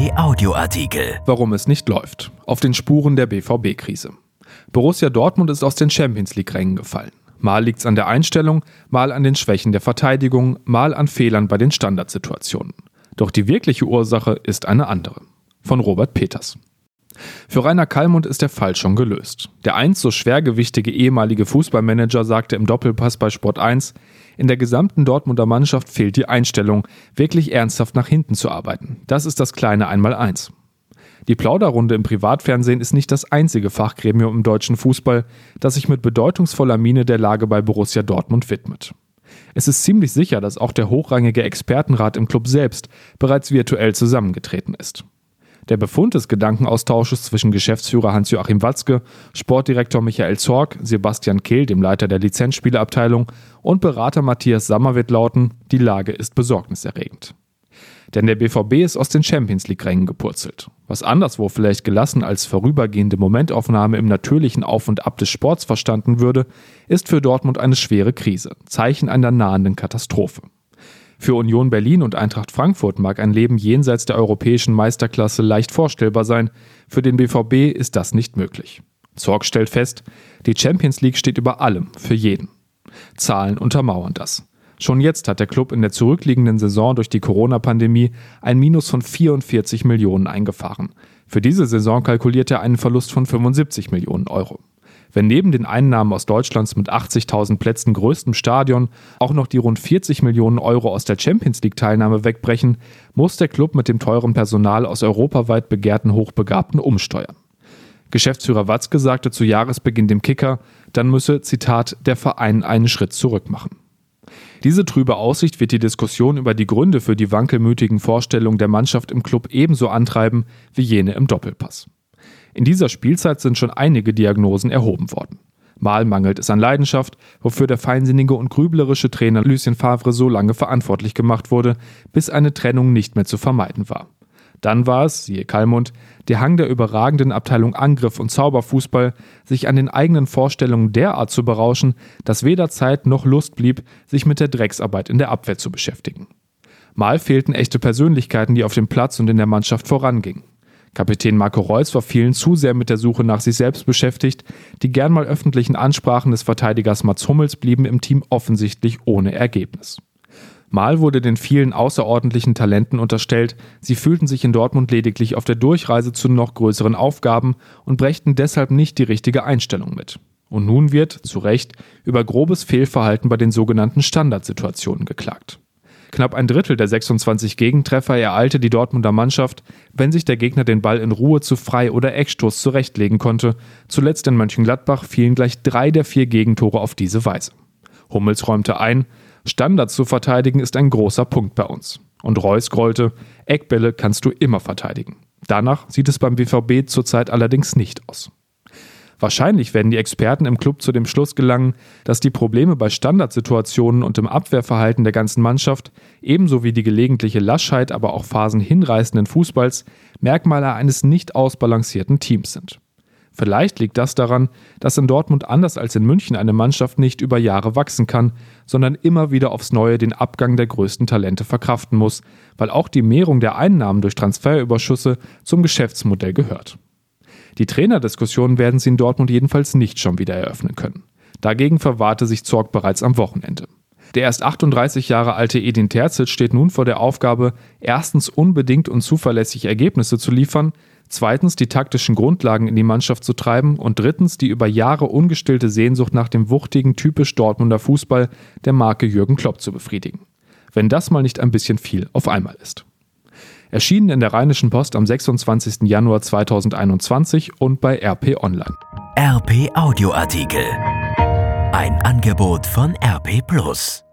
RP Audioartikel. Warum es nicht läuft. Auf den Spuren der BVB-Krise. Borussia Dortmund ist aus den Champions League-Rängen gefallen. Mal liegt es an der Einstellung, mal an den Schwächen der Verteidigung, mal an Fehlern bei den Standardsituationen. Doch die wirkliche Ursache ist eine andere. Von Robert Peters. Für Rainer Kallmund ist der Fall schon gelöst. Der einst so schwergewichtige ehemalige Fußballmanager sagte im Doppelpass bei Sport 1, in der gesamten Dortmunder Mannschaft fehlt die Einstellung, wirklich ernsthaft nach hinten zu arbeiten. Das ist das kleine Einmaleins. Die Plauderrunde im Privatfernsehen ist nicht das einzige Fachgremium im deutschen Fußball, das sich mit bedeutungsvoller Miene der Lage bei Borussia Dortmund widmet. Es ist ziemlich sicher, dass auch der hochrangige Expertenrat im Club selbst bereits virtuell zusammengetreten ist. Der Befund des Gedankenaustausches zwischen Geschäftsführer Hans-Joachim Watzke, Sportdirektor Michael Zorg, Sebastian Kehl, dem Leiter der Lizenzspieleabteilung und Berater Matthias Sammer wird lauten, die Lage ist besorgniserregend. Denn der BVB ist aus den Champions League-Rängen gepurzelt. Was anderswo vielleicht gelassen als vorübergehende Momentaufnahme im natürlichen Auf und Ab des Sports verstanden würde, ist für Dortmund eine schwere Krise, Zeichen einer nahenden Katastrophe. Für Union Berlin und Eintracht Frankfurt mag ein Leben jenseits der europäischen Meisterklasse leicht vorstellbar sein, für den BVB ist das nicht möglich. Zorg stellt fest, die Champions League steht über allem, für jeden. Zahlen untermauern das. Schon jetzt hat der Club in der zurückliegenden Saison durch die Corona-Pandemie ein Minus von 44 Millionen eingefahren. Für diese Saison kalkuliert er einen Verlust von 75 Millionen Euro. Wenn neben den Einnahmen aus Deutschlands mit 80.000 Plätzen größtem Stadion auch noch die rund 40 Millionen Euro aus der Champions League-Teilnahme wegbrechen, muss der Club mit dem teuren Personal aus europaweit begehrten Hochbegabten umsteuern. Geschäftsführer Watzke sagte zu Jahresbeginn dem Kicker, dann müsse, Zitat, der Verein einen Schritt zurück machen. Diese trübe Aussicht wird die Diskussion über die Gründe für die wankelmütigen Vorstellungen der Mannschaft im Club ebenso antreiben wie jene im Doppelpass. In dieser Spielzeit sind schon einige Diagnosen erhoben worden. Mal mangelt es an Leidenschaft, wofür der feinsinnige und grüblerische Trainer Lucien Favre so lange verantwortlich gemacht wurde, bis eine Trennung nicht mehr zu vermeiden war. Dann war es, siehe Kalmund, der Hang der überragenden Abteilung Angriff und Zauberfußball, sich an den eigenen Vorstellungen derart zu berauschen, dass weder Zeit noch Lust blieb, sich mit der Drecksarbeit in der Abwehr zu beschäftigen. Mal fehlten echte Persönlichkeiten, die auf dem Platz und in der Mannschaft vorangingen. Kapitän Marco Reus war vielen zu sehr mit der Suche nach sich selbst beschäftigt. Die gern mal öffentlichen Ansprachen des Verteidigers Mats Hummels blieben im Team offensichtlich ohne Ergebnis. Mal wurde den vielen außerordentlichen Talenten unterstellt, sie fühlten sich in Dortmund lediglich auf der Durchreise zu noch größeren Aufgaben und brächten deshalb nicht die richtige Einstellung mit. Und nun wird, zu Recht, über grobes Fehlverhalten bei den sogenannten Standardsituationen geklagt. Knapp ein Drittel der 26 Gegentreffer ereilte die Dortmunder Mannschaft, wenn sich der Gegner den Ball in Ruhe zu Frei- oder Eckstoß zurechtlegen konnte. Zuletzt in Mönchengladbach fielen gleich drei der vier Gegentore auf diese Weise. Hummels räumte ein, Standards zu verteidigen ist ein großer Punkt bei uns. Und Reus grollte, Eckbälle kannst du immer verteidigen. Danach sieht es beim BVB zurzeit allerdings nicht aus. Wahrscheinlich werden die Experten im Club zu dem Schluss gelangen, dass die Probleme bei Standardsituationen und im Abwehrverhalten der ganzen Mannschaft, ebenso wie die gelegentliche Laschheit, aber auch Phasen hinreißenden Fußballs, Merkmale eines nicht ausbalancierten Teams sind. Vielleicht liegt das daran, dass in Dortmund anders als in München eine Mannschaft nicht über Jahre wachsen kann, sondern immer wieder aufs Neue den Abgang der größten Talente verkraften muss, weil auch die Mehrung der Einnahmen durch Transferüberschüsse zum Geschäftsmodell gehört. Die Trainerdiskussion werden sie in Dortmund jedenfalls nicht schon wieder eröffnen können. Dagegen verwahrte sich Zorg bereits am Wochenende. Der erst 38 Jahre alte Edin Terzic steht nun vor der Aufgabe, erstens unbedingt und zuverlässig Ergebnisse zu liefern, zweitens die taktischen Grundlagen in die Mannschaft zu treiben und drittens die über Jahre ungestillte Sehnsucht nach dem wuchtigen, typisch Dortmunder Fußball der Marke Jürgen Klopp zu befriedigen. Wenn das mal nicht ein bisschen viel auf einmal ist erschienen in der Rheinischen Post am 26. Januar 2021 und bei RP Online. RP Audioartikel. Ein Angebot von RP Plus.